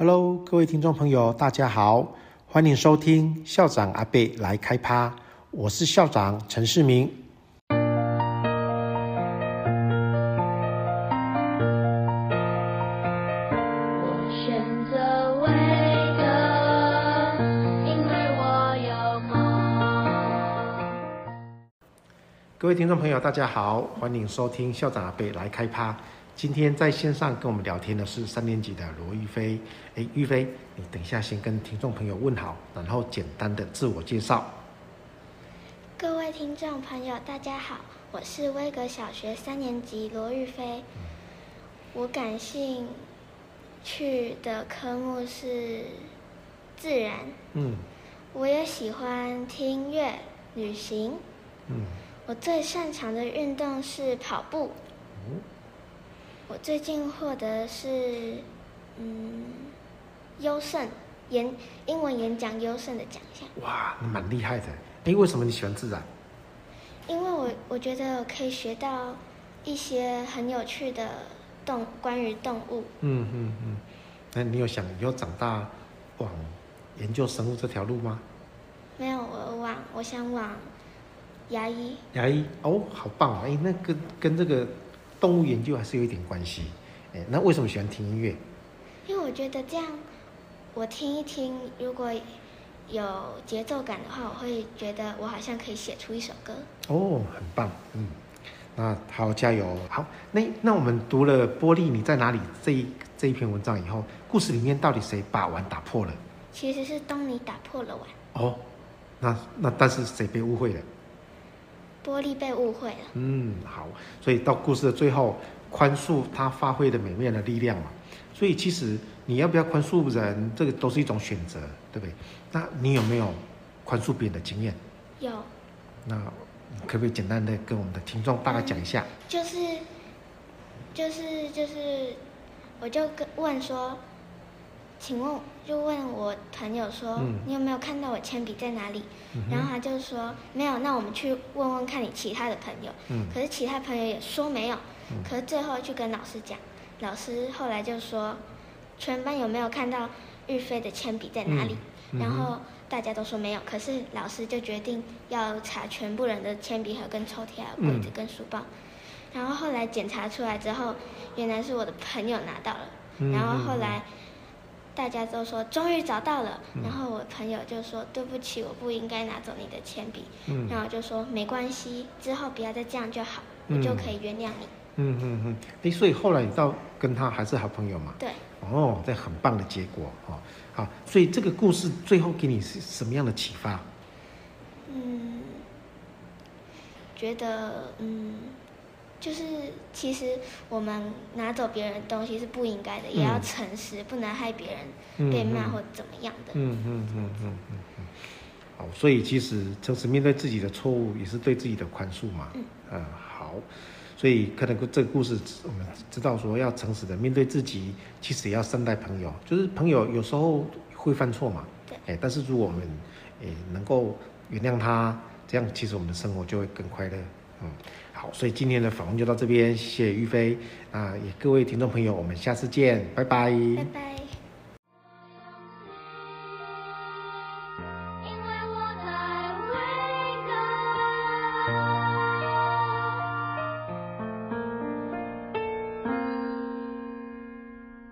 Hello，各位听众朋友，大家好，欢迎收听校长阿贝来开趴，我是校长陈世明。我选择威哥，因为我有梦。各位听众朋友，大家好，欢迎收听校长阿贝来开趴。今天在线上跟我们聊天的是三年级的罗玉飞。哎，玉飞，你等一下先跟听众朋友问好，然后简单的自我介绍。各位听众朋友，大家好，我是威格小学三年级罗玉飞。我感兴趣的科目是自然。嗯。我也喜欢听音乐、旅行。嗯。我最擅长的运动是跑步。嗯我最近获得是，嗯，优胜演英文演讲优胜的奖项。哇，你蛮厉害的。哎，为什么你喜欢自然？因为我我觉得我可以学到一些很有趣的动关于动物。嗯嗯嗯。那你有想以后长大往研究生物这条路吗？没有，我往我想往牙医。牙医哦，好棒啊！哎，那跟跟这个。动物研究还是有一点关系，哎，那为什么喜欢听音乐？因为我觉得这样，我听一听，如果有节奏感的话，我会觉得我好像可以写出一首歌。哦，很棒，嗯，那好，加油。好，那那我们读了《玻璃你在哪里》这一这一篇文章以后，故事里面到底谁把碗打破了？其实是东尼打破了碗。哦，那那但是谁被误会了？波莉被误会了。嗯，好，所以到故事的最后，宽恕他发挥的美妙的力量嘛。所以其实你要不要宽恕人，这个都是一种选择，对不对？那你有没有宽恕别人的经验？有。那可不可以简单的跟我们的听众大概讲一下？嗯，就是，就是就是，我就跟问说。请问，就问我朋友说，嗯、你有没有看到我铅笔在哪里？嗯、然后他就说没有。那我们去问问看你其他的朋友。嗯、可是其他朋友也说没有。嗯、可是最后去跟老师讲，老师后来就说，全班有没有看到玉飞的铅笔在哪里？然后大家都说没有。可是老师就决定要查全部人的铅笔盒、跟抽屉、还有柜子、跟书包。嗯、然后后来检查出来之后，原来是我的朋友拿到了。嗯、然后后来。大家都说终于找到了，然后我朋友就说对不起，我不应该拿走你的铅笔。嗯，然后我就说没关系，之后不要再这样就好，我就可以原谅你。嗯嗯嗯，哎，所以后来你到跟他还是好朋友嘛？对。哦，这很棒的结果哦。好，所以这个故事最后给你是什么样的启发？嗯，觉得嗯。就是其实我们拿走别人的东西是不应该的，嗯、也要诚实，不能害别人被骂或怎么样的。嗯嗯嗯嗯嗯嗯。好，所以其实诚实面对自己的错误，也是对自己的宽恕嘛。嗯。嗯，好，所以可能这个故事我们知道说要诚实的面对自己，其实也要善待朋友。就是朋友有时候会犯错嘛。对。哎，但是如果我们哎能够原谅他，这样其实我们的生活就会更快乐。嗯。好，所以今天的访问就到这边，谢谢玉飞啊，也各位听众朋友，我们下次见，拜拜。拜拜。